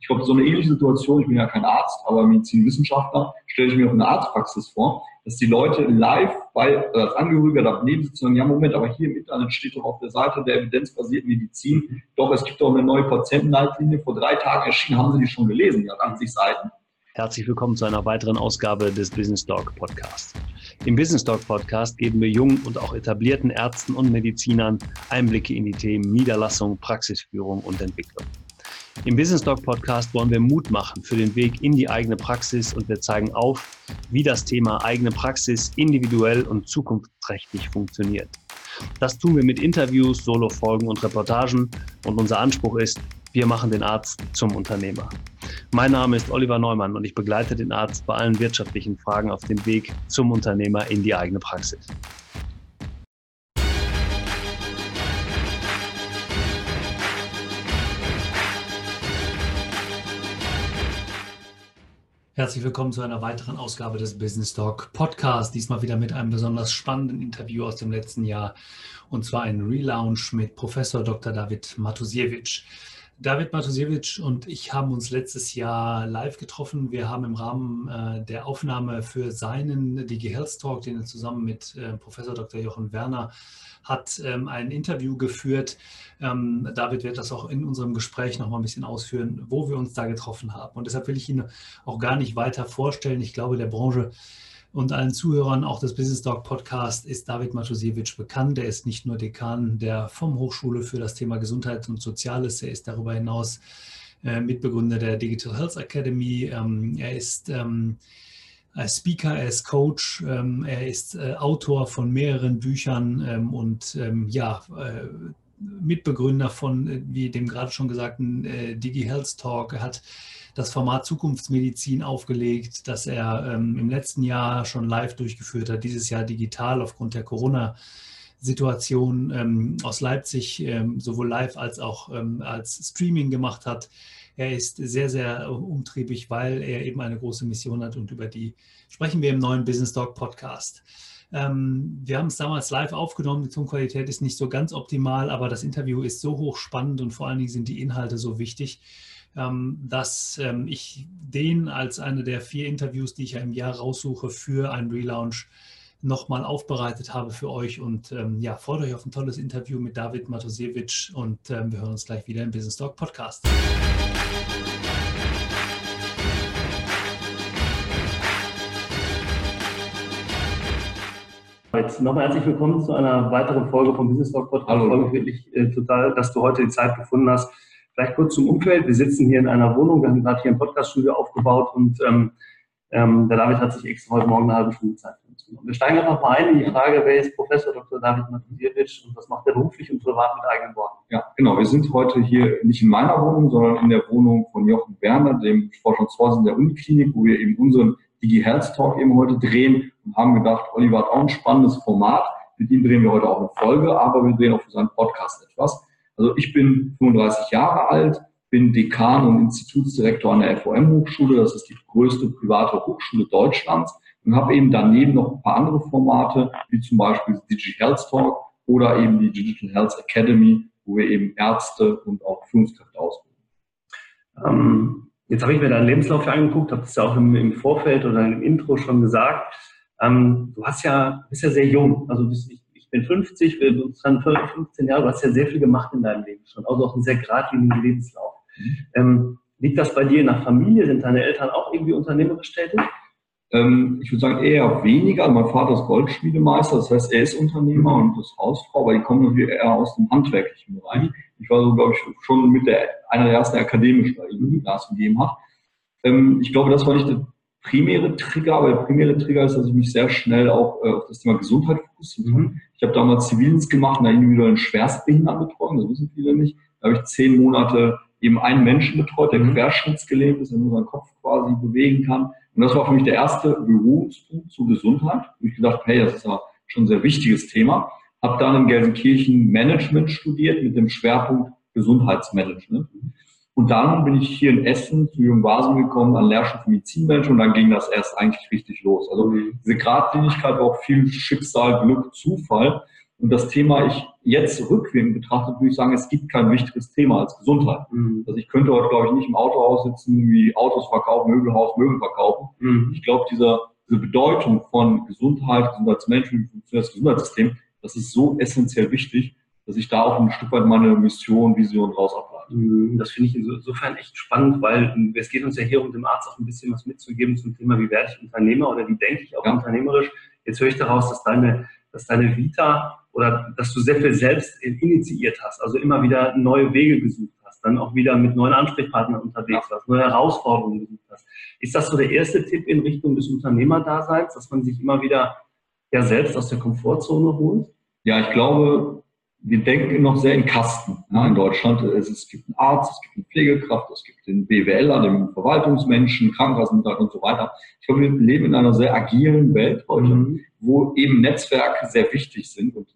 Ich glaube, so eine ähnliche Situation, ich bin ja kein Arzt, aber Medizinwissenschaftler, stelle ich mir auch eine Arztpraxis vor, dass die Leute live bei, als Angehöriger daneben sitzen und sagen, ja Moment, aber hier im Internet steht doch auf der Seite der evidenzbasierten Medizin, doch es gibt doch eine neue Patientenleitlinie, vor drei Tagen erschienen, haben Sie die schon gelesen, die hat 80 Seiten. Herzlich willkommen zu einer weiteren Ausgabe des Business Dog Podcast. Im Business Dog Podcast geben wir jungen und auch etablierten Ärzten und Medizinern Einblicke in die Themen Niederlassung, Praxisführung und Entwicklung. Im Business Talk Podcast wollen wir Mut machen für den Weg in die eigene Praxis und wir zeigen auf, wie das Thema eigene Praxis individuell und zukunftsträchtig funktioniert. Das tun wir mit Interviews, Solo-Folgen und Reportagen und unser Anspruch ist, wir machen den Arzt zum Unternehmer. Mein Name ist Oliver Neumann und ich begleite den Arzt bei allen wirtschaftlichen Fragen auf dem Weg zum Unternehmer in die eigene Praxis. Herzlich willkommen zu einer weiteren Ausgabe des Business Talk Podcast. Diesmal wieder mit einem besonders spannenden Interview aus dem letzten Jahr und zwar ein Relaunch mit Professor Dr. David Matusiewicz. David Matusiewicz und ich haben uns letztes Jahr live getroffen. Wir haben im Rahmen äh, der Aufnahme für seinen Digi Health Talk, den er zusammen mit äh, Professor Dr. Jochen Werner hat, ähm, ein Interview geführt. Ähm, David wird das auch in unserem Gespräch noch mal ein bisschen ausführen, wo wir uns da getroffen haben. Und deshalb will ich ihn auch gar nicht weiter vorstellen. Ich glaube, der Branche und allen Zuhörern auch des Business Talk Podcast ist David Matusiewicz bekannt. Er ist nicht nur Dekan der vom Hochschule für das Thema Gesundheit und Soziales, er ist darüber hinaus äh, Mitbegründer der Digital Health Academy. Ähm, er ist ähm, Speaker, er ist Coach, ähm, er ist äh, Autor von mehreren Büchern ähm, und ähm, ja, äh, Mitbegründer von, äh, wie dem gerade schon gesagten, äh, Digi Health Talk. Er hat das Format Zukunftsmedizin aufgelegt, das er ähm, im letzten Jahr schon live durchgeführt hat, dieses Jahr digital aufgrund der Corona- Situation ähm, aus Leipzig ähm, sowohl live als auch als Streaming gemacht hat. Er ist sehr, sehr umtriebig, weil er eben eine große Mission hat und über die sprechen wir im neuen Business Talk Podcast. Ähm, wir haben es damals live aufgenommen, die Tonqualität ist nicht so ganz optimal, aber das Interview ist so hochspannend und vor allen Dingen sind die Inhalte so wichtig, ähm, dass ähm, ich den als eine der vier Interviews, die ich ja im Jahr raussuche für einen Relaunch, nochmal aufbereitet habe für euch. Und ähm, ja, freut euch auf ein tolles Interview mit David Matosiewicz und ähm, wir hören uns gleich wieder im Business Talk Podcast. Jetzt nochmal herzlich willkommen zu einer weiteren Folge vom Business Talk Podcast. Hallo. Ich freue mich wirklich äh, total, dass du heute die Zeit gefunden hast, Vielleicht kurz zum Umfeld. Wir sitzen hier in einer Wohnung. Wir haben gerade hier ein Podcaststudio aufgebaut und ähm, ähm, der David hat sich extra heute Morgen eine halbe Stunde Zeit für uns genommen. Wir steigen einfach mal ein in die Frage, wer ist Professor Dr. David Matusiewicz und was macht er beruflich und privat mit eigenen Worten? Ja, genau. Wir sind heute hier nicht in meiner Wohnung, sondern in der Wohnung von Jochen Werner, dem Forschungsvorsitzenden der Uniklinik, wo wir eben unseren Digi Health Talk eben heute drehen und haben gedacht, Oliver hat auch ein spannendes Format. Mit ihm drehen wir heute auch eine Folge, aber wir drehen auch für seinen Podcast etwas. Also ich bin 35 Jahre alt, bin Dekan und Institutsdirektor an der FOM-Hochschule. Das ist die größte private Hochschule Deutschlands und habe eben daneben noch ein paar andere Formate, wie zum Beispiel Digi Health Talk oder eben die Digital Health Academy, wo wir eben Ärzte und auch Führungskräfte ausbilden. Ähm, jetzt habe ich mir deinen Lebenslauf angeguckt, habe es ja auch im, im, Vorfeld oder im Intro schon gesagt. Ähm, du hast ja, bist ja sehr jung, also bist, ich ich bin 50, wir sind 15 Jahre, du hast ja sehr viel gemacht in deinem Leben schon, also auch einen sehr geradlinigen Lebenslauf. Mhm. Ähm, liegt das bei dir in der Familie? Sind deine Eltern auch irgendwie unternehmerisch tätig? Ähm, ich würde sagen eher weniger. Also mein Vater ist Goldschmiedemeister, das heißt, er ist Unternehmer mhm. und ist Hausfrau, aber die kommen natürlich eher aus dem handwerklichen Bereich. Mhm. Ich war so, glaube ich, schon mit der, einer der ersten akademischen, die Gas gegeben hat. Ähm, ich glaube, das war nicht der primäre Trigger, aber der primäre Trigger ist, dass ich mich sehr schnell auch äh, auf das Thema Gesundheit fokussiert habe. Mhm. Ich habe damals Zivildienst gemacht in der individuellen Schwerstbehindertenbetreuung, das wissen viele nicht. Da habe ich zehn Monate eben einen Menschen betreut, der mhm. querschnittsgelähmt ist, der nur seinen Kopf quasi bewegen kann. Und das war für mich der erste Berührungspunkt zur Gesundheit. Und ich gedacht, hey, das ist ja schon ein sehr wichtiges Thema. Habe dann in Gelsenkirchen Management studiert mit dem Schwerpunkt Gesundheitsmanagement. Und dann bin ich hier in Essen zu Jürgen Basen gekommen, an Lehrstuhl für Medizinmenschen und dann ging das erst eigentlich richtig los. Also diese Gradlinigkeit war auch viel Schicksal, Glück, Zufall. Und das Thema, ich jetzt rückwärts betrachtet, würde ich sagen, es gibt kein wichtigeres Thema als Gesundheit. Mhm. Also ich könnte heute, glaube ich, nicht im Autohaus sitzen, wie Autos verkaufen, Möbelhaus, Möbel verkaufen. Mhm. Ich glaube, diese, diese Bedeutung von Gesundheit, Gesundheitsmenschen, das Gesundheitssystem, das ist so essentiell wichtig, dass ich da auch ein Stück weit meine Mission, Vision raus ableite. Mhm. Das finde ich insofern echt spannend, weil es geht uns ja hier um dem Arzt auch ein bisschen was mitzugeben zum Thema, wie werde ich Unternehmer oder wie denke ich auch ja. unternehmerisch. Jetzt höre ich daraus, dass deine, dass deine Vita oder dass du sehr viel selbst initiiert hast, also immer wieder neue Wege gesucht hast, dann auch wieder mit neuen Ansprechpartnern unterwegs ja. warst, neue Herausforderungen gesucht hast. Ist das so der erste Tipp in Richtung des Unternehmerdaseins, dass man sich immer wieder ja selbst aus der Komfortzone holt? Ja, ich glaube, wir denken noch sehr in Kasten ja, in Deutschland. Es, es, gibt einen Arzt, es gibt eine Pflegekraft, es gibt den BWLer, den Verwaltungsmenschen, Krankenkassenmitarbeiter und so weiter. Ich glaube, wir leben in einer sehr agilen Welt heute, mhm. Wo eben Netzwerke sehr wichtig sind. Und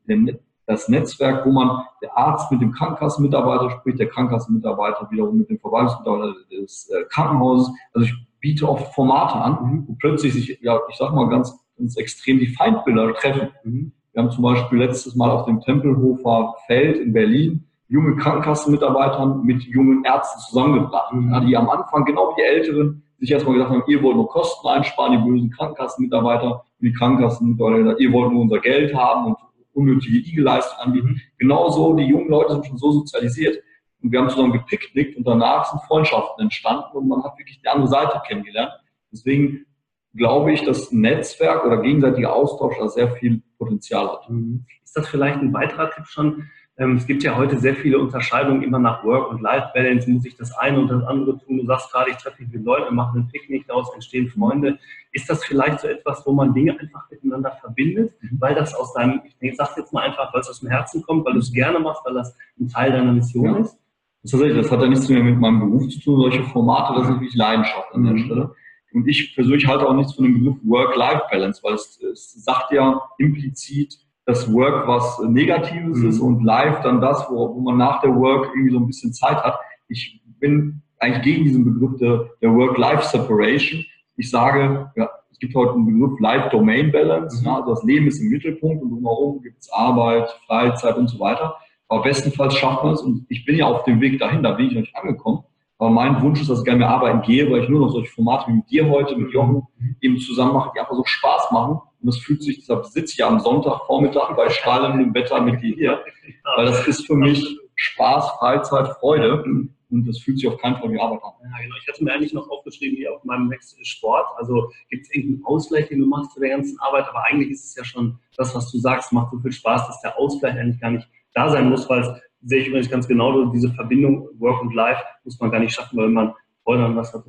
das Netzwerk, wo man der Arzt mit dem Krankenkassenmitarbeiter spricht, der Krankenkassenmitarbeiter wiederum mit dem Verwaltungsmitarbeiter des äh, Krankenhauses. Also ich biete oft Formate an, mhm. wo plötzlich sich, ja, ich sag mal ganz, ganz extrem die Feindbilder treffen. Mhm wir haben zum Beispiel letztes Mal auf dem Tempelhofer Feld in Berlin junge Krankenkassenmitarbeiter mit jungen Ärzten zusammengebracht, mhm. die am Anfang, genau wie die Älteren, sich erstmal gesagt haben, ihr wollt nur Kosten einsparen, die bösen Krankenkassenmitarbeiter, und die Krankenkassenmitarbeiter gesagt, ihr wollt nur unser Geld haben und unnötige IG-Leistungen anbieten. Mhm. Genauso, die jungen Leute sind schon so sozialisiert und wir haben zusammen gepicknickt und danach sind Freundschaften entstanden und man hat wirklich die andere Seite kennengelernt. Deswegen glaube ich, dass Netzwerk oder gegenseitiger Austausch da sehr viel Potenzial hat. Mhm. Ist das vielleicht ein weiterer Tipp schon? Ähm, es gibt ja heute sehr viele Unterscheidungen immer nach Work- und Life-Balance. Muss ich das eine und das andere tun? Du sagst gerade, ich treffe mich mit Leuten, mache einen Picknick, daraus entstehen Freunde. Ist das vielleicht so etwas, wo man Dinge einfach miteinander verbindet, mhm. weil das aus deinem, ich sage jetzt mal einfach, weil es aus dem Herzen kommt, weil du es gerne machst, weil das ein Teil deiner Mission ja. ist? Das, das hat ja nichts mehr mit meinem Beruf zu tun, solche Formate, das ist wirklich Leidenschaft an der mhm. Stelle. Und ich persönlich halte auch nichts von dem Begriff Work-Life-Balance, weil es, es, sagt ja implizit, dass Work was Negatives mhm. ist und Life dann das, wo, wo, man nach der Work irgendwie so ein bisschen Zeit hat. Ich bin eigentlich gegen diesen Begriff der, der Work-Life-Separation. Ich sage, ja, es gibt heute einen Begriff Life-Domain-Balance. Mhm. Ja, also das Leben ist im Mittelpunkt und drumherum gibt es Arbeit, Freizeit und so weiter. Aber bestenfalls schafft man es und ich bin ja auf dem Weg dahin, da bin ich noch nicht angekommen. Aber mein Wunsch ist, dass ich gerne mehr arbeiten gehe, weil ich nur noch solche Formate wie mit dir heute, mit Jochen eben zusammen mache, die einfach so Spaß machen. Und das fühlt sich, deshalb sitze ich ja am Sonntagvormittag bei strahlendem Wetter mit dir hier. Weil das ist für mich Spaß, Freizeit, Freude. Und das fühlt sich auf keinen Fall wie Arbeit an. Ja, genau. Ich hatte mir eigentlich noch aufgeschrieben, hier auf meinem nächsten Sport. Also gibt es irgendeinen Ausgleich, den du machst zu der ganzen Arbeit? Aber eigentlich ist es ja schon das, was du sagst, macht so viel Spaß, dass der Ausgleich eigentlich gar nicht da sein muss, weil es sehe ich übrigens ganz genau, diese Verbindung Work und Life muss man gar nicht schaffen, weil man Freude an was hat.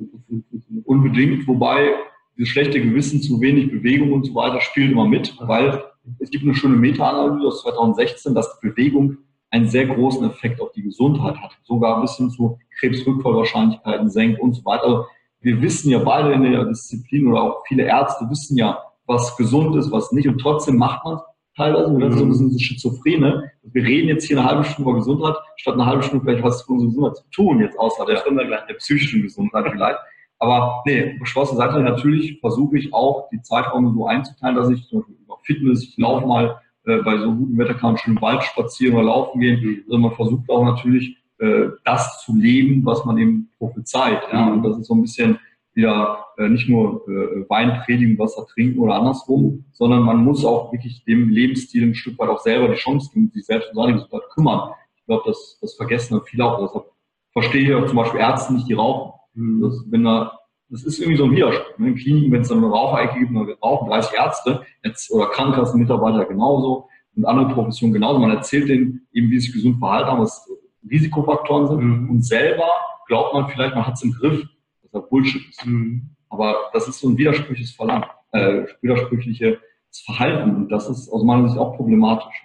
Unbedingt, wobei das schlechte Gewissen zu wenig Bewegung und so weiter spielt immer mit, weil es gibt eine schöne Meta-Analyse aus 2016, dass Bewegung einen sehr großen Effekt auf die Gesundheit hat, sogar bis hin zu Krebsrückfallwahrscheinlichkeiten senkt und so weiter. Also wir wissen ja beide in der Disziplin oder auch viele Ärzte wissen ja, was gesund ist, was nicht und trotzdem macht man es teilweise, und das ist so ein bisschen so Schizophrene. Wir reden jetzt hier eine halbe Stunde über Gesundheit, statt eine halbe Stunde vielleicht was für unsere Gesundheit zu tun, jetzt außer der, der psychischen Gesundheit vielleicht. Aber nee, Spaß zur Seite, natürlich versuche ich auch, die Zeiträume so einzuteilen, dass ich zum Beispiel über Fitness, ich laufe mal äh, bei so gutem Wetter kann man schön im Wald spazieren oder laufen gehen. Mhm. Also man versucht auch natürlich, äh, das zu leben, was man eben prophezeit. Ja? Und das ist so ein bisschen wieder äh, nicht nur äh, Wein predigen, Wasser trinken oder andersrum, sondern man muss auch wirklich dem Lebensstil ein Stück weit auch selber die Chance geben, sich selbst um seine Gesundheit kümmern. Ich glaube, das, das vergessen dann viele auch. Deshalb verstehe ich auch zum Beispiel Ärzte nicht, die rauchen. Mhm. Das, wenn da, das ist irgendwie so ein Widerspruch. Ne? In Kliniken, wenn es dann eine Raucherecke gibt, dann rauchen 30 Ärzte jetzt, oder Krankenkassenmitarbeiter genauso und andere Professionen genauso. Man erzählt denen eben, wie sie sich gesund verhalten haben, was Risikofaktoren sind. Mhm. Und selber glaubt man vielleicht, man hat es im Griff da Bullshit ist. Mhm. Aber das ist so ein widersprüchliches Verlangen, äh, widersprüchliches Verhalten und das ist aus meiner Sicht auch problematisch.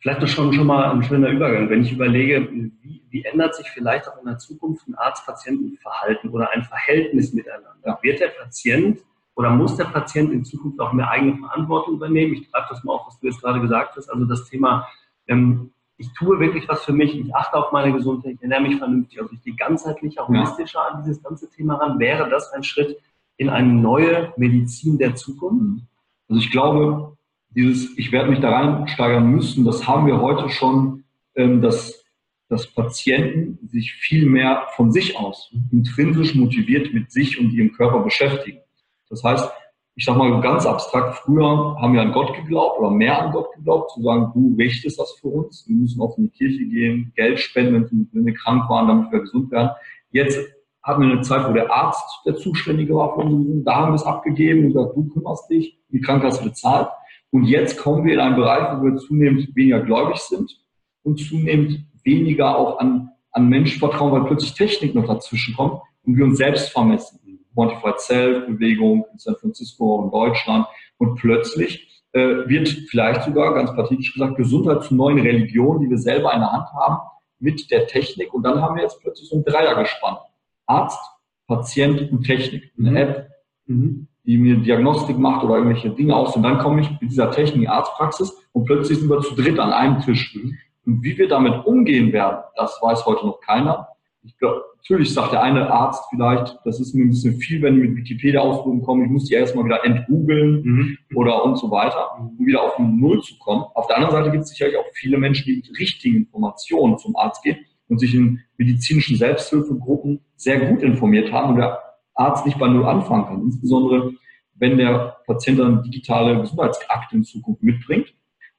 Vielleicht ist schon, schon mal ein schöner Übergang, wenn ich überlege, wie, wie ändert sich vielleicht auch in der Zukunft ein Arzt-Patienten-Verhalten oder ein Verhältnis miteinander? Ja. Wird der Patient oder muss der Patient in Zukunft auch mehr eigene Verantwortung übernehmen? Ich greife das mal auf, was du jetzt gerade gesagt hast, also das Thema ähm, ich tue wirklich was für mich, ich achte auf meine Gesundheit, ich ernähre mich vernünftig, also ich gehe ganzheitlicher, holistischer an dieses ganze Thema ran. Wäre das ein Schritt in eine neue Medizin der Zukunft? Also ich glaube, dieses, ich werde mich da reinsteigern müssen, das haben wir heute schon, ähm, dass, dass Patienten sich viel mehr von sich aus intrinsisch motiviert mit sich und ihrem Körper beschäftigen. Das heißt, ich sage mal ganz abstrakt, früher haben wir an Gott geglaubt oder mehr an Gott geglaubt, zu sagen, du richtest das für uns, wir müssen auf die Kirche gehen, Geld spenden, wenn wir krank waren, damit wir gesund werden. Jetzt hatten wir eine Zeit, wo der Arzt der Zuständige war von uns, da haben wir es abgegeben und gesagt, du kümmerst dich, die Krankenkasse bezahlt. Und jetzt kommen wir in einen Bereich, wo wir zunehmend weniger gläubig sind und zunehmend weniger auch an, an Menschen vertrauen, weil plötzlich Technik noch dazwischen kommt und wir uns selbst vermessen. Quantified Self-Bewegung in San Francisco und Deutschland. Und plötzlich äh, wird vielleicht sogar, ganz pathetisch gesagt, Gesundheit zur neuen Religion, die wir selber in der Hand haben, mit der Technik. Und dann haben wir jetzt plötzlich so ein Dreier gespannt. Arzt, Patient und Technik. Eine mhm. App, mhm. Die mir Diagnostik macht oder irgendwelche Dinge aus. Und dann komme ich mit dieser Technik in die Arztpraxis und plötzlich sind wir zu dritt an einem Tisch. Und wie wir damit umgehen werden, das weiß heute noch keiner. Ich glaube, natürlich sagt der eine Arzt vielleicht, das ist mir ein bisschen viel, wenn die mit Wikipedia-Ausdrücken kommen, ich muss die erstmal wieder entgoogeln mhm. oder und so weiter, um wieder auf Null zu kommen. Auf der anderen Seite gibt es sicherlich auch viele Menschen, die mit richtigen Informationen zum Arzt gehen und sich in medizinischen Selbsthilfegruppen sehr gut informiert haben und der Arzt nicht bei Null anfangen kann. Insbesondere, wenn der Patient dann digitale Gesundheitsakte in Zukunft mitbringt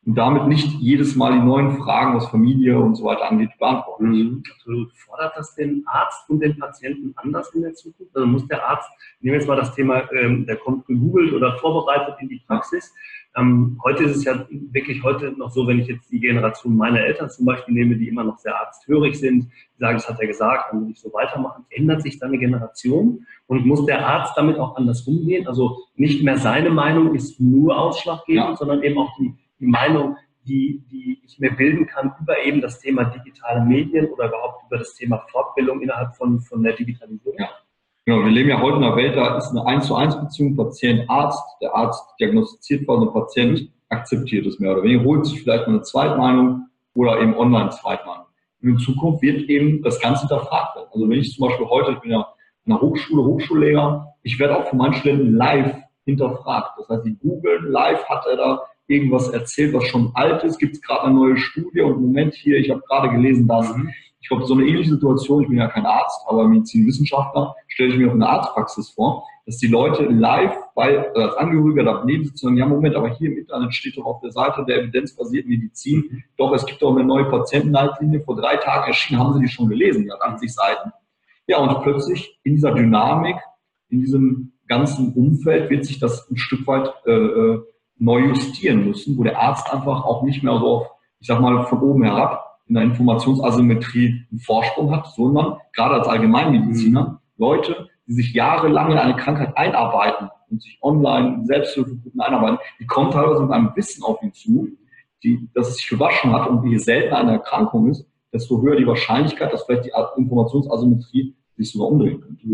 und damit nicht jedes Mal die neuen Fragen, was Familie und so weiter angeht, beantworten. Mhm. Fordert das den Arzt und den Patienten anders in der Zukunft? Also muss der Arzt, nehmen wir jetzt mal das Thema, ähm, der kommt gegoogelt oder vorbereitet in die Praxis. Ähm, heute ist es ja wirklich heute noch so, wenn ich jetzt die Generation meiner Eltern zum Beispiel nehme, die immer noch sehr arzthörig sind, die sagen, das hat er gesagt, dann will ich so weitermachen, ändert sich dann eine Generation und muss der Arzt damit auch anders umgehen? Also nicht mehr seine Meinung ist nur ausschlaggebend, ja. sondern eben auch die die Meinung, die, die ich mir bilden kann über eben das Thema digitale Medien oder überhaupt über das Thema Fortbildung innerhalb von, von der Digitalisierung? Ja. Genau, wir leben ja heute in einer Welt, da ist eine 1 zu 1 Beziehung Patient-Arzt. Der Arzt diagnostiziert was, der Patient akzeptiert es mehr oder weniger, holt sich vielleicht mal eine Zweitmeinung oder eben Online-Zweitmeinung. Und in Zukunft wird eben das Ganze hinterfragt werden. Also wenn ich zum Beispiel heute, ich bin ja in der Hochschule, Hochschullehrer, ich werde auch von meinen Studenten live hinterfragt. Das heißt, die googeln live, hat er da irgendwas erzählt, was schon alt ist, gibt es gerade eine neue Studie und Moment hier, ich habe gerade gelesen, dass mhm. Ich glaube, so eine ähnliche Situation, ich bin ja kein Arzt, aber Medizinwissenschaftler, stelle ich mir auch eine Arztpraxis vor, dass die Leute live bei, äh, als Angehöriger daneben sitzen und sagen, ja Moment, aber hier im Internet steht doch auf der Seite der evidenzbasierten Medizin, doch es gibt doch eine neue Patientenleitlinie, vor drei Tagen erschienen, haben Sie die schon gelesen, die hat 80 Seiten. Ja, und plötzlich in dieser Dynamik, in diesem ganzen Umfeld wird sich das ein Stück weit äh, äh neu justieren müssen, wo der Arzt einfach auch nicht mehr so auf, ich sag mal, von oben herab in der Informationsasymmetrie einen Vorsprung hat, sondern gerade als Allgemeinmediziner Leute, die sich jahrelang in eine Krankheit einarbeiten und sich online in Selbsthilfegruppen einarbeiten, die kommen teilweise mit einem Wissen auf ihn zu, die, dass es sich gewaschen hat und je seltener eine Erkrankung ist, desto höher die Wahrscheinlichkeit, dass vielleicht die Informationsasymmetrie sich sogar umdrehen könnte.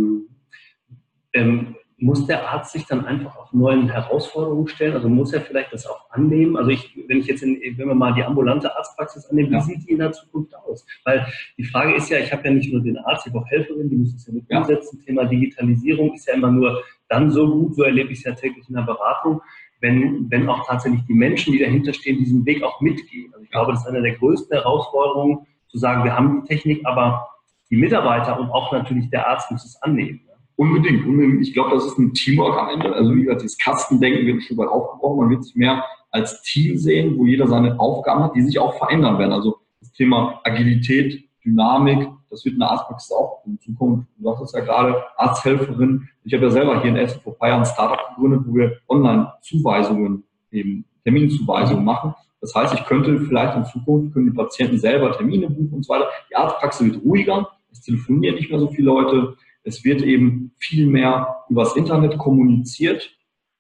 Ähm, muss der Arzt sich dann einfach auf neuen Herausforderungen stellen? Also muss er vielleicht das auch annehmen? Also ich, wenn ich jetzt, in, wenn wir mal die ambulante Arztpraxis annehmen, wie sieht die in der Zukunft aus? Weil die Frage ist ja, ich habe ja nicht nur den Arzt, ich habe auch Helferinnen, die müssen es ja mit ja. umsetzen. Thema Digitalisierung ist ja immer nur dann so gut, so erlebe ich es ja täglich in der Beratung, wenn, wenn auch tatsächlich die Menschen, die dahinter stehen, diesen Weg auch mitgehen. Also ich glaube, das ist eine der größten Herausforderungen, zu sagen, wir haben die Technik, aber die Mitarbeiter und auch natürlich der Arzt muss es annehmen. Unbedingt, unbedingt. Ich glaube, das ist ein Teamwork am Ende. Also wie gesagt, dieses Kastendenken wird Stück weit aufgebrochen. Man wird sich mehr als Team sehen, wo jeder seine Aufgaben hat, die sich auch verändern werden. Also das Thema Agilität, Dynamik, das wird in der Arztpraxis auch in Zukunft. Du sagst es ja gerade, Arzthelferin. Ich habe ja selber hier in Essen vor ein paar Jahren ein Startup gegründet, wo wir Online-Zuweisungen, eben Terminzuweisungen machen. Das heißt, ich könnte vielleicht in Zukunft, können die Patienten selber Termine buchen und so weiter. Die Arztpraxis wird ruhiger. Es telefonieren nicht mehr so viele Leute. Es wird eben viel mehr übers Internet kommuniziert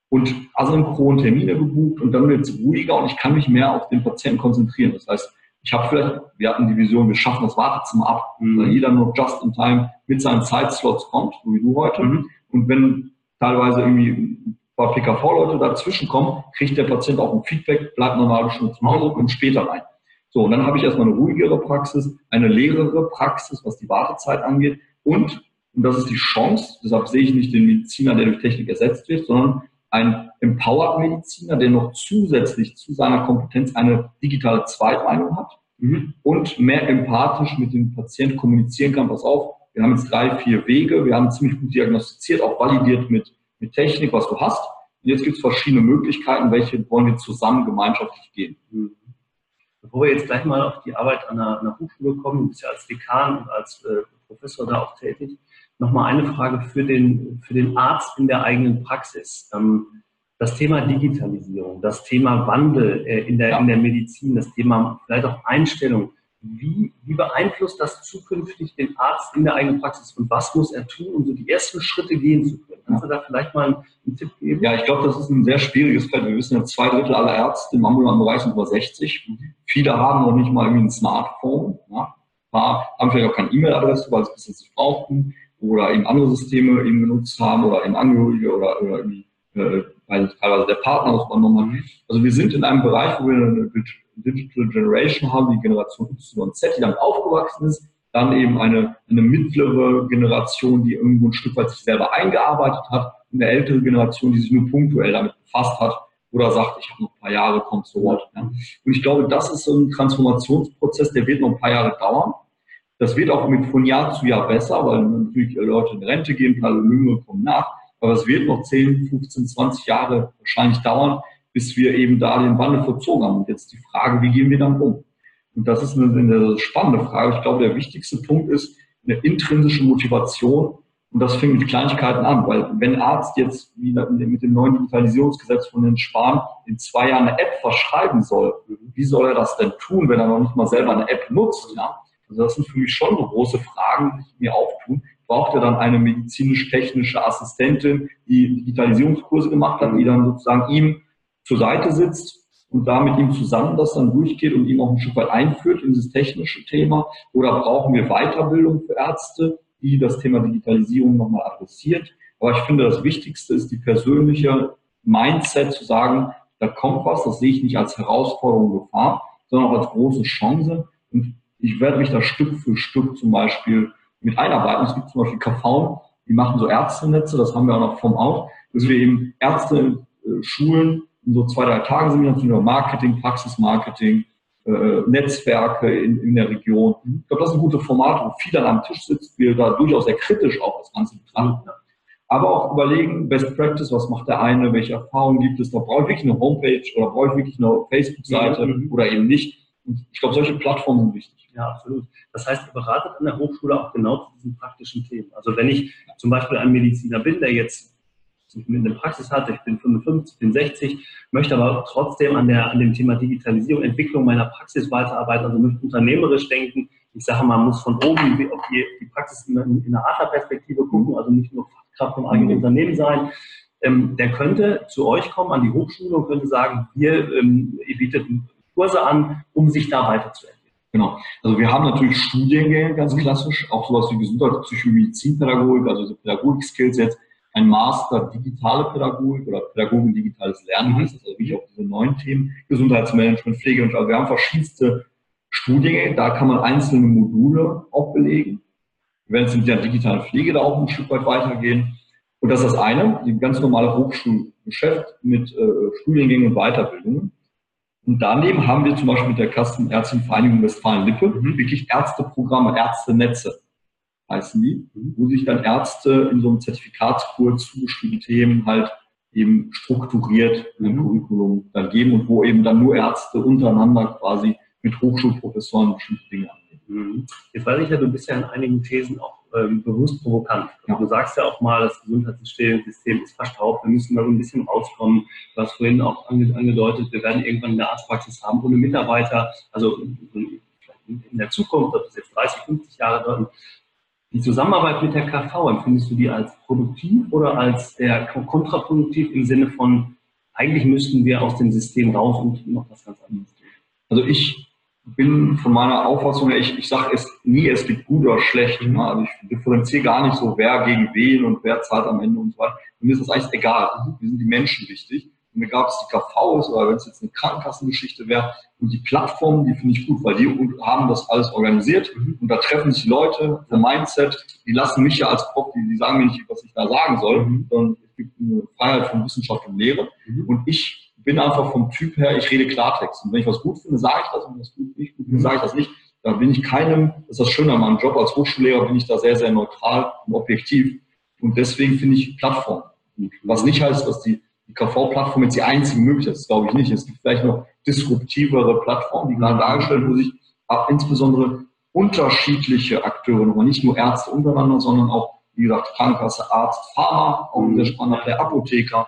und asynchron Termine gebucht und dann wird es ruhiger und ich kann mich mehr auf den Patienten konzentrieren. Das heißt, ich habe vielleicht, wir hatten die Vision, wir schaffen das Wartezimmer ab, mhm. weil jeder nur just in time mit seinen Zeitslots kommt, so wie du heute. Mhm. Und wenn teilweise irgendwie ein paar PKV-Leute dazwischen kommen, kriegt der Patient auch ein Feedback, bleibt noch eine halbe Stunde zu Hause und später rein. So, und dann habe ich erstmal eine ruhigere Praxis, eine leerere Praxis, was die Wartezeit angeht und und das ist die Chance, deshalb sehe ich nicht den Mediziner, der durch Technik ersetzt wird, sondern ein Empowered Mediziner, der noch zusätzlich zu seiner Kompetenz eine digitale Zweitmeinung hat mhm. und mehr empathisch mit dem Patienten kommunizieren kann. Pass auf, wir haben jetzt drei, vier Wege, wir haben ziemlich gut diagnostiziert, auch validiert mit, mit Technik, was du hast. Und jetzt gibt es verschiedene Möglichkeiten, welche wollen wir zusammen gemeinschaftlich gehen. Mhm. Bevor wir jetzt gleich mal auf die Arbeit an einer, einer Hochschule kommen, du bist ja als Dekan und als äh, Professor da auch tätig, nochmal eine Frage für den, für den Arzt in der eigenen Praxis. Ähm, das Thema Digitalisierung, das Thema Wandel äh, in, der, in der Medizin, das Thema vielleicht auch Einstellung. Wie, wie beeinflusst das zukünftig den Arzt in der eigenen Praxis und was muss er tun, um so die ersten Schritte gehen zu können? Kannst du da vielleicht mal einen, Tipp geben? Ja, ich glaube, das ist ein sehr schwieriges Feld. Wir wissen ja, zwei Drittel aller Ärzte im ambulanten Bereich sind über 60. Viele haben noch nicht mal irgendwie ein Smartphone. Ja? Haben vielleicht auch keine E-Mail-Adresse, weil sie es bis jetzt brauchten oder eben andere Systeme eben genutzt haben oder eben Angehörige oder, oder irgendwie äh, weil teilweise der Partner das übernommen hat. Also wir sind in einem Bereich, wo wir eine Digital Generation haben, die Generation Y und Z, die damit aufgewachsen ist, dann eben eine, eine mittlere Generation, die irgendwo ein Stück weit sich selber eingearbeitet hat, und eine ältere Generation, die sich nur punktuell damit befasst hat oder sagt, ich habe noch ein paar Jahre, kommt zu Wort. Ja. Und ich glaube, das ist so ein Transformationsprozess, der wird noch ein paar Jahre dauern. Das wird auch mit von Jahr zu Jahr besser, weil natürlich Leute in Rente gehen, alle Jüngere kommen nach. Aber es wird noch 10, 15, 20 Jahre wahrscheinlich dauern, bis wir eben da den Wandel vollzogen haben. Und jetzt die Frage, wie gehen wir damit um? Und das ist eine, eine spannende Frage. Ich glaube, der wichtigste Punkt ist eine intrinsische Motivation. Und das fängt mit Kleinigkeiten an, weil wenn Arzt jetzt mit dem neuen Digitalisierungsgesetz von den Spahn in zwei Jahren eine App verschreiben soll, wie soll er das denn tun, wenn er noch nicht mal selber eine App nutzt? Ja? Also das sind für mich schon so große Fragen, die mir auftun braucht er dann eine medizinisch-technische Assistentin, die Digitalisierungskurse gemacht hat, die dann sozusagen ihm zur Seite sitzt und da mit ihm zusammen das dann durchgeht und ihm auch ein Stück weit einführt in dieses technische Thema? Oder brauchen wir Weiterbildung für Ärzte, die das Thema Digitalisierung nochmal adressiert? Aber ich finde, das Wichtigste ist die persönliche Mindset zu sagen, da kommt was, das sehe ich nicht als Herausforderung, Gefahr, sondern auch als große Chance. Und ich werde mich da Stück für Stück zum Beispiel mit einarbeiten. Es gibt zum Beispiel KV, die machen so Ärztenetze, das haben wir auch noch vom auch, dass wir eben Ärzte äh, schulen in so zwei, drei Tagen sind wir natürlich Marketing, Praxismarketing, äh, Netzwerke in, in der Region. Ich glaube, das ist ein gutes Format, wo viel an einem Tisch sitzt, wir da durchaus sehr kritisch auch das Ganze betrachten. Aber auch überlegen, Best Practice, was macht der eine, welche Erfahrungen gibt es, da brauche ich wirklich eine Homepage oder brauche ich wirklich eine Facebook-Seite mhm. oder eben nicht. Und ich glaube, solche Plattformen sind wichtig. Ja, absolut. Das heißt, ihr beratet an der Hochschule auch genau zu diesen praktischen Themen. Also wenn ich zum Beispiel ein Mediziner bin, der jetzt eine Praxis hat, ich bin 55, bin 60, möchte aber trotzdem an, der, an dem Thema Digitalisierung, Entwicklung meiner Praxis weiterarbeiten, also möchte unternehmerisch denken. Ich sage mal, man muss von oben auf die, die Praxis in, in einer Adlerperspektive gucken, also nicht nur Fachkraft vom eigenen mhm. Unternehmen sein. Ähm, der könnte zu euch kommen an die Hochschule und könnte sagen, wir, ähm, ihr bietet Kurse an, um sich da weiterzuentwickeln. Genau. Also wir haben natürlich Studiengänge, ganz klassisch, auch sowas wie Gesundheitspsychologie, Medizinpädagogik, also Pädagogik-Skills jetzt, ein Master digitale Pädagogik oder Pädagogik digitales Lernen heißt das, also wirklich auch diese neuen Themen, Gesundheitsmanagement, Pflege und also wir haben verschiedenste Studiengänge, da kann man einzelne Module auch belegen. Wir werden jetzt mit der digitalen Pflege da auch ein Stück weit weitergehen. Und das ist das eine, die ganz normale Hochschulgeschäft mit äh, Studiengängen und Weiterbildungen. Und daneben haben wir zum Beispiel mit der Kassenärztinnenvereinigung Westfalen-Lippe mhm. wirklich Ärzteprogramme, Ärztenetze heißen die, mhm. wo sich dann Ärzte in so einem Zertifikatskurs zu bestimmten Themen halt eben strukturiert im mhm. Curriculum dann geben und wo eben dann nur Ärzte untereinander quasi mit Hochschulprofessoren bestimmte Dinge angehen. Mhm. Jetzt weiß ich ja, du bist ja in einigen Thesen auch ähm, bewusst provokant. Also. Du sagst ja auch mal, das Gesundheitssystem ist verstaubt, wir müssen da so ein bisschen rauskommen. Du hast vorhin auch angedeutet, wir werden irgendwann eine Arztpraxis haben ohne Mitarbeiter. Also in der Zukunft, ob das jetzt 30, 50 Jahre dauert, die Zusammenarbeit mit der KV, empfindest du die als produktiv oder als eher kontraproduktiv im Sinne von, eigentlich müssten wir aus dem System raus und noch was ganz anderes tun? Also ich bin von meiner Auffassung her, ich, ich sage es nie, es gibt gut oder schlecht. Ne? Also ich differenziere gar nicht so, wer gegen wen und wer zahlt am Ende und so weiter. Mir ist das eigentlich egal. Mir sind die Menschen wichtig. Und mir gab es die KVs oder wenn es jetzt eine Krankenkassengeschichte wäre. Und die Plattformen, die finde ich gut, weil die haben das alles organisiert. Mhm. Und da treffen sich Leute vom Mindset, die lassen mich ja als Prof, die, die sagen mir nicht, was ich da sagen soll, mhm. sondern gibt eine Freiheit von Wissenschaft und Lehre. Mhm. Und ich bin einfach vom Typ her, ich rede Klartext. Und wenn ich was gut finde, sage ich das. Und wenn ich was gut nicht gut finde, sage ich das nicht. Da bin ich keinem, das ist das Schöne an meinem Job als Hochschullehrer, bin ich da sehr, sehr neutral und objektiv. Und deswegen finde ich Plattform gut. Was nicht heißt, dass die, die KV-Plattform jetzt die einzige Möglichkeit ist, glaube ich nicht. Es gibt vielleicht noch disruptivere Plattformen, die gerade dargestellt, wo sich insbesondere unterschiedliche Akteure, nochmal nicht nur Ärzte untereinander, sondern auch, wie gesagt, Krankenkasse, Arzt, Pharma, auch sehr spannend, der Apotheker,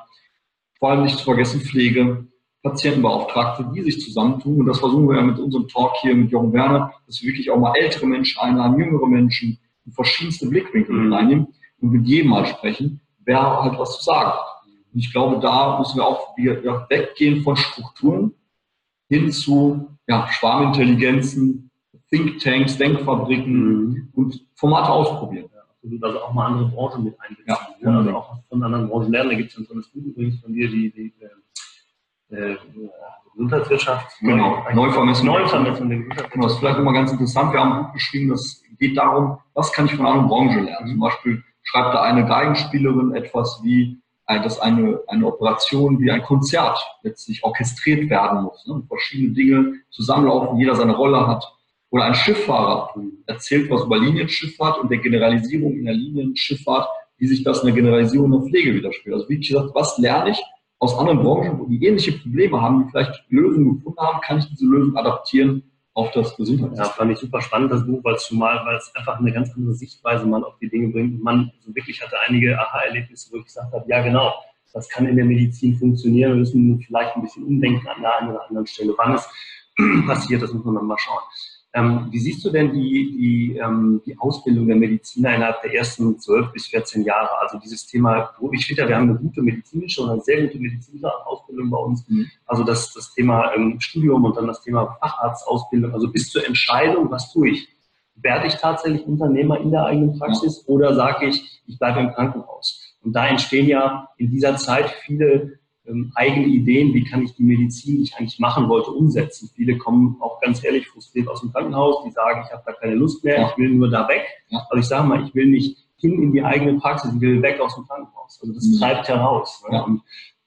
vor allem nicht zu vergessen Pflege, Patientenbeauftragte, die sich zusammentun. Und das versuchen wir ja mit unserem Talk hier mit Jochen Werner, dass wir wirklich auch mal ältere Menschen einladen, jüngere Menschen, verschiedenste Blickwinkel mhm. reinnehmen und mit jedem mal sprechen, wer halt was zu sagen hat. Und ich glaube, da müssen wir auch wieder weggehen von Strukturen hin zu ja, Schwarmintelligenzen, Thinktanks, Denkfabriken mhm. und Formate ausprobieren. Absolut. Also auch mal andere Branchen mit einbeziehen. Ja, ne? Also auch von anderen Branchen lernen. Da gibt es ein tolles Buch übrigens von dir, die, die äh, Gesundheitswirtschaft. Genau, Neuvermessung. Neuvermessung der Gesundheitswirtschaft. Genau, das ist vielleicht immer ganz interessant. Wir haben ein Buch geschrieben, das geht darum, was kann ich von einer Branche lernen. Zum Beispiel schreibt da eine Geigenspielerin etwas wie, äh, dass eine, eine Operation wie ein Konzert letztlich orchestriert werden muss. Ne? Verschiedene Dinge zusammenlaufen, jeder seine Rolle hat. Oder ein Schifffahrer erzählt was über Linienschifffahrt und der Generalisierung in der Linienschifffahrt, wie sich das in der Generalisierung der Pflege widerspiegelt. Also wie gesagt, was lerne ich aus anderen Branchen, die ähnliche Probleme haben, die vielleicht Lösungen gefunden haben, kann ich diese Lösung adaptieren auf das Gesundheitssystem. Ja, fand ich super spannend, das Buch, weil es zumal, weil es einfach eine ganz andere Sichtweise mal auf die Dinge bringt. Man so wirklich hatte einige Aha-Erlebnisse, wo ich gesagt habe, ja genau, das kann in der Medizin funktionieren. Wir müssen vielleicht ein bisschen umdenken an der einen oder anderen Stelle. Wann es passiert, das muss man dann mal schauen. Ähm, wie siehst du denn die, die, ähm, die Ausbildung der Mediziner innerhalb der ersten 12 bis 14 Jahre? Also dieses Thema, ich finde ja, wir haben eine gute medizinische oder eine sehr gute medizinische Ausbildung bei uns. Mhm. Also das, das Thema ähm, Studium und dann das Thema Facharztausbildung, also bis zur Entscheidung, was tue ich? Werde ich tatsächlich Unternehmer in der eigenen Praxis ja. oder sage ich, ich bleibe im Krankenhaus? Und da entstehen ja in dieser Zeit viele ähm, eigene Ideen, wie kann ich die Medizin, die ich eigentlich machen wollte, umsetzen. Viele kommen auch ganz ehrlich frustriert aus dem Krankenhaus, die sagen, ich habe da keine Lust mehr, ja. ich will nur da weg. Ja. Also ich sage mal, ich will nicht hin in die eigene Praxis, ich will weg aus dem Krankenhaus. Also das mhm. treibt heraus. Ne? Ja. Und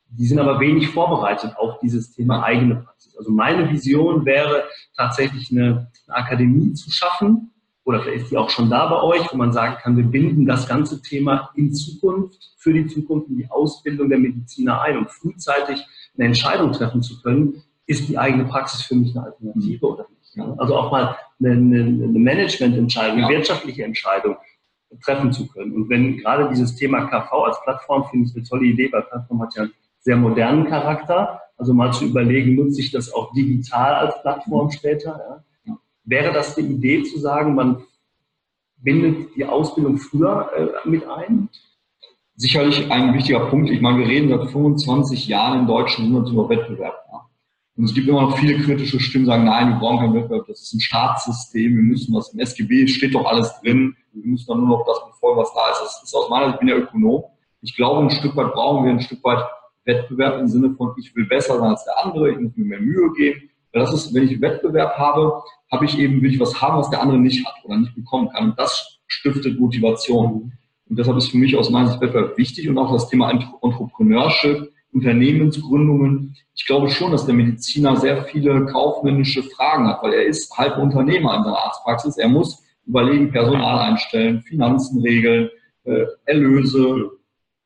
die sind aber wenig vorbereitet auf dieses Thema eigene Praxis. Also meine Vision wäre tatsächlich eine, eine Akademie zu schaffen, oder vielleicht ist die auch schon da bei euch, wo man sagen kann, wir binden das ganze Thema in Zukunft, für die Zukunft, in die Ausbildung der Mediziner ein, um frühzeitig eine Entscheidung treffen zu können, ist die eigene Praxis für mich eine Alternative oder nicht. Also auch mal eine, eine, eine Managemententscheidung, eine ja. wirtschaftliche Entscheidung treffen zu können. Und wenn gerade dieses Thema KV als Plattform, finde ich eine tolle Idee, weil Plattform hat ja einen sehr modernen Charakter. Also mal zu überlegen, nutze ich das auch digital als Plattform später. Ja? Wäre das die Idee zu sagen, man bindet die Ausbildung früher äh, mit ein? Sicherlich ein wichtiger Punkt. Ich meine, wir reden seit 25 Jahren im deutschen Monat über Wettbewerb. Ja. Und es gibt immer noch viele kritische Stimmen, die sagen, nein, wir brauchen keinen Wettbewerb, das ist ein Staatssystem, wir müssen was im SGB steht doch alles drin, wir müssen dann nur noch das befolgen, was da ist. Das ist aus meiner Sicht, ich bin ja Ökonom. Ich glaube, ein Stück weit brauchen wir ein Stück weit Wettbewerb im Sinne von, ich will besser sein als der andere, ich muss mir mehr Mühe geben. Das ist, wenn ich Wettbewerb habe, habe ich eben, will ich was haben, was der andere nicht hat oder nicht bekommen kann. Und das stiftet Motivation. Und deshalb ist für mich aus meiner Sicht Wettbewerb wichtig und auch das Thema Entrepreneurship, Unternehmensgründungen. Ich glaube schon, dass der Mediziner sehr viele kaufmännische Fragen hat, weil er ist halb Unternehmer in seiner Arztpraxis. Er muss überlegen, Personal einstellen, Finanzen regeln, äh, Erlöse,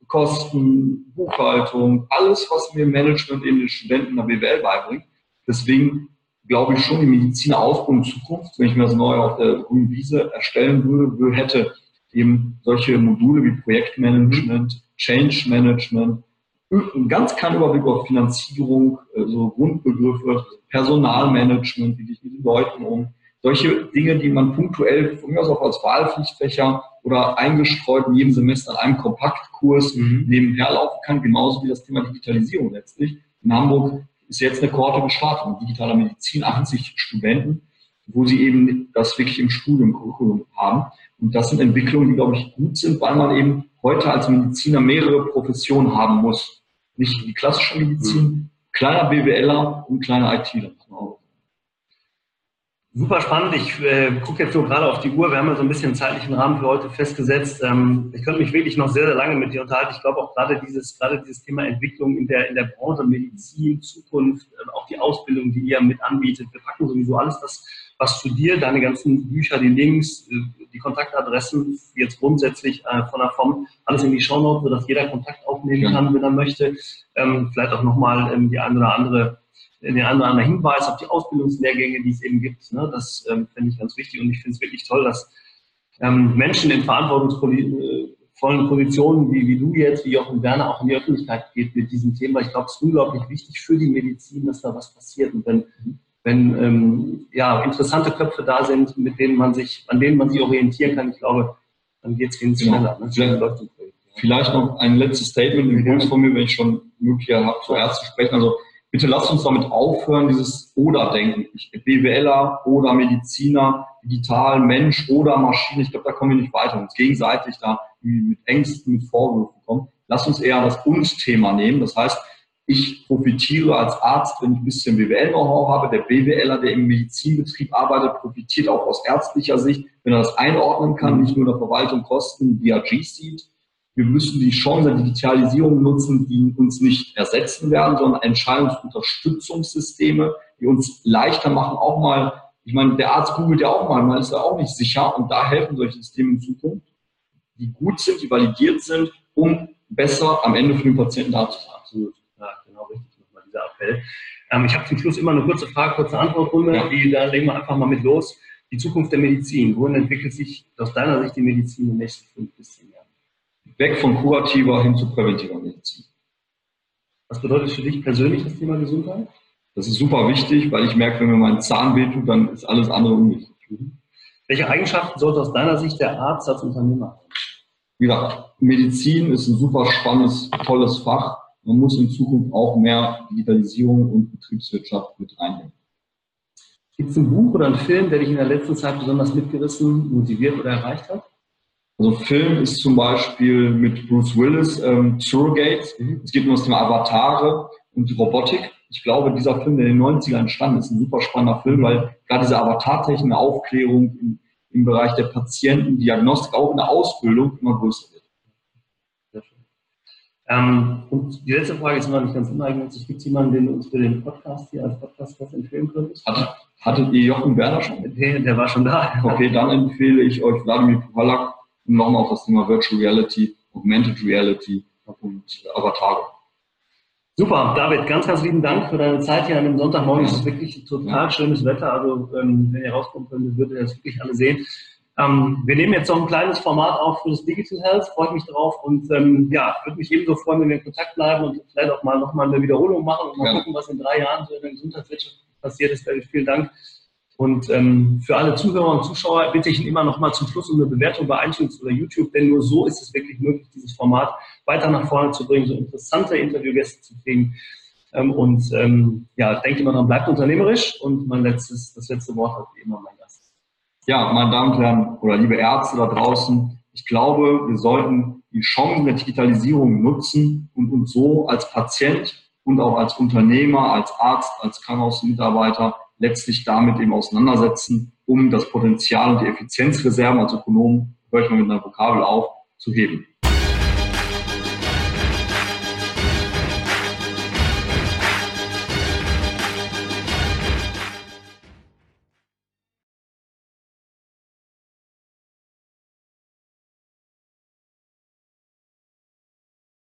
Kosten, Buchhaltung, alles, was mir Management in den Studenten der BWL beibringt. Deswegen glaube ich schon, die Medizinerausbildung in Zukunft, wenn ich mir das neu auf der grünen Wiese erstellen würde, hätte eben solche Module wie Projektmanagement, Change Management, einen ganz kleinen Überblick auf Finanzierung, so also Grundbegriffe, Personalmanagement, wie gehe ich mit den Leuten um, solche Dinge, die man punktuell von mir aus auch als Wahlpflichtfächer oder eingestreut in jedem Semester in einem Kompaktkurs mhm. nebenher laufen kann, genauso wie das Thema Digitalisierung letztlich. In Hamburg ist jetzt eine Kohorte gestartet mit digitaler Medizin, 80 Studenten, wo sie eben das wirklich im Studium Curriculum haben. Und das sind Entwicklungen, die, glaube ich, gut sind, weil man eben heute als Mediziner mehrere Professionen haben muss. Nicht die klassische Medizin, mhm. kleiner BWLer und kleiner ITler. Super spannend. Ich äh, gucke jetzt so gerade auf die Uhr. Wir haben ja so ein bisschen zeitlichen Rahmen für heute festgesetzt. Ähm, ich könnte mich wirklich noch sehr, sehr lange mit dir unterhalten. Ich glaube auch gerade dieses, gerade dieses Thema Entwicklung in der, in der Branche, Medizin, Zukunft, äh, auch die Ausbildung, die ihr mit anbietet. Wir packen sowieso alles das, was zu dir, deine ganzen Bücher, die Links, äh, die Kontaktadressen, jetzt grundsätzlich äh, von der FOM, alles in die Shownotes, sodass jeder Kontakt aufnehmen kann, wenn er möchte. Ähm, vielleicht auch nochmal ähm, die eine oder andere den einen oder anderen Hinweis auf die Ausbildungslehrgänge, die es eben gibt. Ne? Das ähm, finde ich ganz wichtig und ich finde es wirklich toll, dass ähm, Menschen in verantwortungsvollen Positionen, wie, wie du jetzt, wie Jochen Werner, auch in die Öffentlichkeit geht mit diesem Thema. Ich glaube, es ist unglaublich wichtig für die Medizin, dass da was passiert. Und wenn, wenn ähm, ja, interessante Köpfe da sind, mit denen man sich, an denen man sich orientieren kann, ich glaube, dann geht es viel schneller. Ne? Vielleicht, vielleicht noch ein letztes Statement, Impuls von mir, wenn ich schon Möglichkeit habe, zuerst zu sprechen. Also bitte lasst uns damit aufhören, dieses Oder-Denken. BWLer oder Mediziner, digital, Mensch oder Maschine. Ich glaube, da kommen wir nicht weiter. Uns gegenseitig da mit Ängsten, mit Vorwürfen kommen. Lasst uns eher das Uns-Thema nehmen. Das heißt, ich profitiere als Arzt, wenn ich ein bisschen BWL-Know-how habe. Der BWLer, der im Medizinbetrieb arbeitet, profitiert auch aus ärztlicher Sicht, wenn er das einordnen kann, nicht nur in der Verwaltung Kosten, DRG sieht wir müssen die Chance der Digitalisierung nutzen, die uns nicht ersetzen werden, sondern Entscheidungsunterstützungssysteme, die uns leichter machen, auch mal, ich meine, der Arzt googelt ja auch mal, man ist ja auch nicht sicher und da helfen solche Systeme in Zukunft, die gut sind, die validiert sind, um besser am Ende für den Patienten da zu sein. Absolut. Ja, genau richtig, nochmal dieser Appell. Ähm, ich habe zum Schluss immer eine kurze Frage, kurze Antwortrunde, ja. die, da legen wir einfach mal mit los. Die Zukunft der Medizin. Wohin entwickelt sich aus deiner Sicht die Medizin in den nächsten fünf bis zehn Jahren? Weg von kurativer hin zu präventiver Medizin. Was bedeutet für dich persönlich das Thema Gesundheit? Das ist super wichtig, weil ich merke, wenn mir mein Zahn wehtut, dann ist alles andere unwichtig. Welche Eigenschaften sollte aus deiner Sicht der Arzt als Unternehmer haben? Wie gesagt, Medizin ist ein super spannendes, tolles Fach. Man muss in Zukunft auch mehr Digitalisierung und Betriebswirtschaft mit reinnehmen. Gibt es ein Buch oder einen Film, der dich in der letzten Zeit besonders mitgerissen, motiviert oder erreicht hat? Also Film ist zum Beispiel mit Bruce Willis, ähm, Surrogate. Mhm. Es geht um das Thema Avatare und Robotik. Ich glaube, dieser Film, der in den 90ern entstanden ist, ein super spannender Film, weil gerade diese Avatartechnik, eine Aufklärung im, im Bereich der Patientendiagnostik, auch in der Ausbildung immer größer wird. Sehr schön. Ähm, und die letzte Frage ist immer nicht ganz uneigennützig. Gibt es jemanden, den du uns für den Podcast hier als Podcast was empfehlen könntest? Hat, hattet ihr Jochen Werner schon? Der, der war schon da. Okay, dann empfehle ich euch Vladimir Polak nochmal auf das Thema Virtual Reality, Augmented Reality und Avatar. Super, David, ganz, ganz lieben Dank für deine Zeit hier an dem Sonntagmorgen. Es ist wirklich total schönes Wetter. Also, ähm, wenn ihr rauskommen könntet, würdet ihr das wirklich alle sehen. Ähm, wir nehmen jetzt noch ein kleines Format auf für das Digital Health, freue mich drauf und ähm, ja, würde mich ebenso freuen, wenn wir in Kontakt bleiben und vielleicht auch mal nochmal eine Wiederholung machen und mal ja. gucken, was in drei Jahren so in der Gesundheitswirtschaft passiert ist. David, vielen Dank und ähm, für alle Zuhörer und Zuschauer bitte ich Ihnen immer noch mal zum Schluss um eine Bewertung bei iTunes oder YouTube, denn nur so ist es wirklich möglich, dieses Format weiter nach vorne zu bringen, so interessante Interviewgäste zu kriegen. Ähm, und ähm, ja, denkt immer dran, bleibt unternehmerisch. Und mein letztes, das letzte Wort hat wie immer mein Gast. Ja, meine Damen und Herren oder liebe Ärzte da draußen, ich glaube, wir sollten die Chancen der Digitalisierung nutzen und uns so als Patient und auch als Unternehmer, als Arzt, als Krankenhausmitarbeiter letztlich damit eben auseinandersetzen, um das Potenzial und die Effizienzreserven als Ökonom, höre ich mal mit einer Vokabel auf, zu heben.